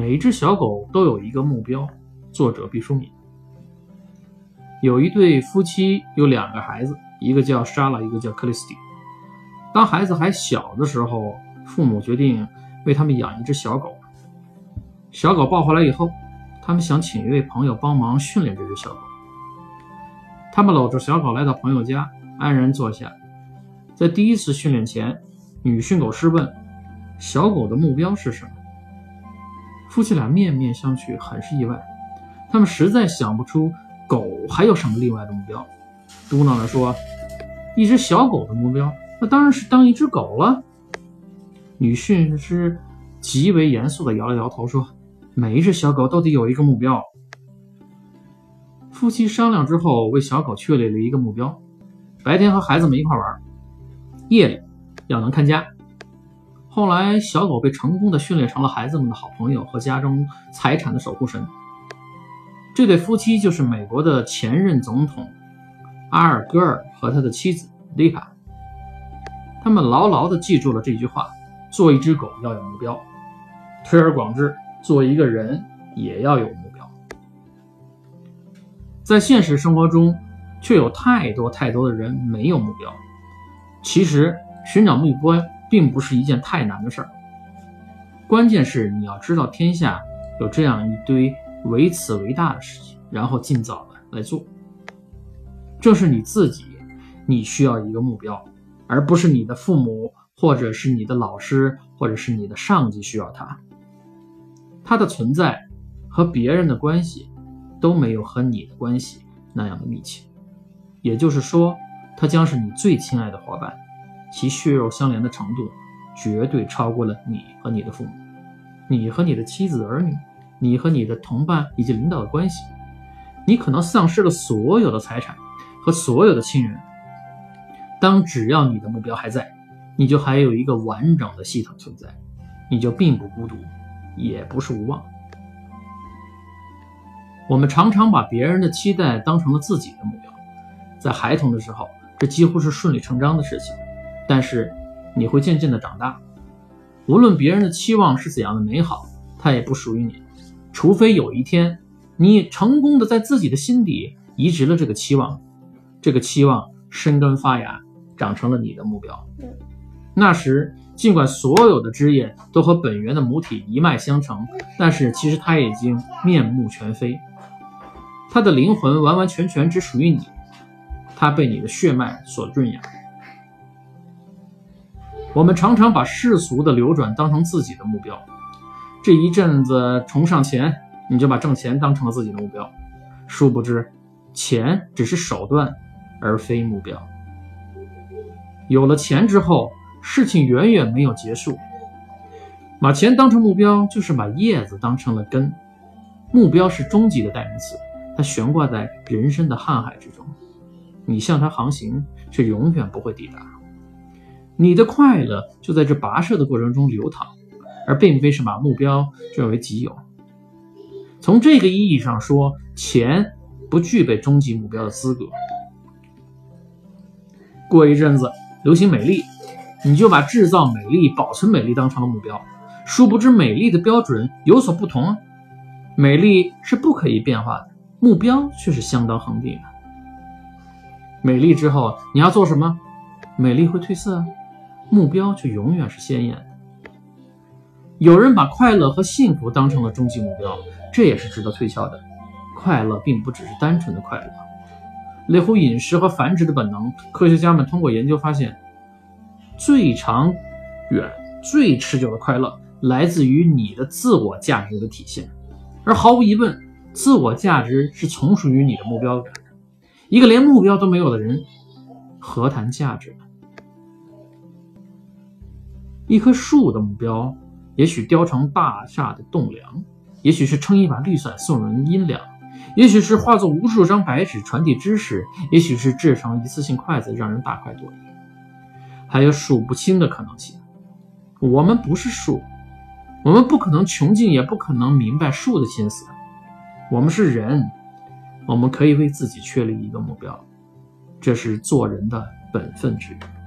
每一只小狗都有一个目标。作者毕淑敏。有一对夫妻，有两个孩子，一个叫莎拉，一个叫克里斯蒂。当孩子还小的时候，父母决定为他们养一只小狗。小狗抱回来以后，他们想请一位朋友帮忙训练这只小狗。他们搂着小狗来到朋友家，安然坐下。在第一次训练前，女训狗师问：“小狗的目标是什么？”夫妻俩面面相觑，很是意外。他们实在想不出狗还有什么另外的目标，嘟囔着说：“一只小狗的目标，那当然是当一只狗了。”女训师极为严肃地摇了摇头说：“每一只小狗都得有一个目标。”夫妻商量之后，为小狗确立了一个目标：白天和孩子们一块玩，夜里要能看家。后来，小狗被成功的训练成了孩子们的好朋友和家中财产的守护神。这对夫妻就是美国的前任总统阿尔戈尔和他的妻子丽卡。他们牢牢地记住了这句话：做一只狗要有目标。推而广之，做一个人也要有目标。在现实生活中，却有太多太多的人没有目标。其实，寻找目标并不是一件太难的事儿，关键是你要知道天下有这样一堆。唯此为大的事情，然后尽早的来做。正是你自己，你需要一个目标，而不是你的父母，或者是你的老师，或者是你的上级需要它。它的存在和别人的关系都没有和你的关系那样的密切。也就是说，它将是你最亲爱的伙伴，其血肉相连的程度绝对超过了你和你的父母，你和你的妻子儿女。你和你的同伴以及领导的关系，你可能丧失了所有的财产和所有的亲人。当只要你的目标还在，你就还有一个完整的系统存在，你就并不孤独，也不是无望。我们常常把别人的期待当成了自己的目标，在孩童的时候，这几乎是顺理成章的事情。但是你会渐渐的长大，无论别人的期望是怎样的美好，它也不属于你。除非有一天，你成功的在自己的心底移植了这个期望，这个期望生根发芽，长成了你的目标。那时，尽管所有的枝叶都和本源的母体一脉相承，但是其实它已经面目全非，它的灵魂完完全全只属于你，它被你的血脉所润养。我们常常把世俗的流转当成自己的目标。这一阵子崇尚钱，你就把挣钱当成了自己的目标，殊不知，钱只是手段，而非目标。有了钱之后，事情远远没有结束。把钱当成目标，就是把叶子当成了根。目标是终极的代名词，它悬挂在人生的瀚海之中，你向它航行，却永远不会抵达。你的快乐就在这跋涉的过程中流淌。而并非是把目标据为己有。从这个意义上说，钱不具备终极目标的资格。过一阵子流行美丽，你就把制造美丽、保存美丽当成了目标。殊不知，美丽的标准有所不同啊！美丽是不可以变化的，目标却是相当恒定的。美丽之后你要做什么？美丽会褪色，目标却永远是鲜艳的。有人把快乐和幸福当成了终极目标，这也是值得推敲的。快乐并不只是单纯的快乐，类乎饮食和繁殖的本能。科学家们通过研究发现，最长远、最持久的快乐来自于你的自我价值的体现。而毫无疑问，自我价值是从属于你的目标的。一个连目标都没有的人，何谈价值呢？一棵树的目标。也许雕成大厦的栋梁，也许是撑一把绿伞送人阴凉，也许是化作无数张白纸传递知识，也许是制成一次性筷子让人大快朵颐，还有数不清的可能性。我们不是树，我们不可能穷尽，也不可能明白树的心思。我们是人，我们可以为自己确立一个目标，这是做人的本分之一。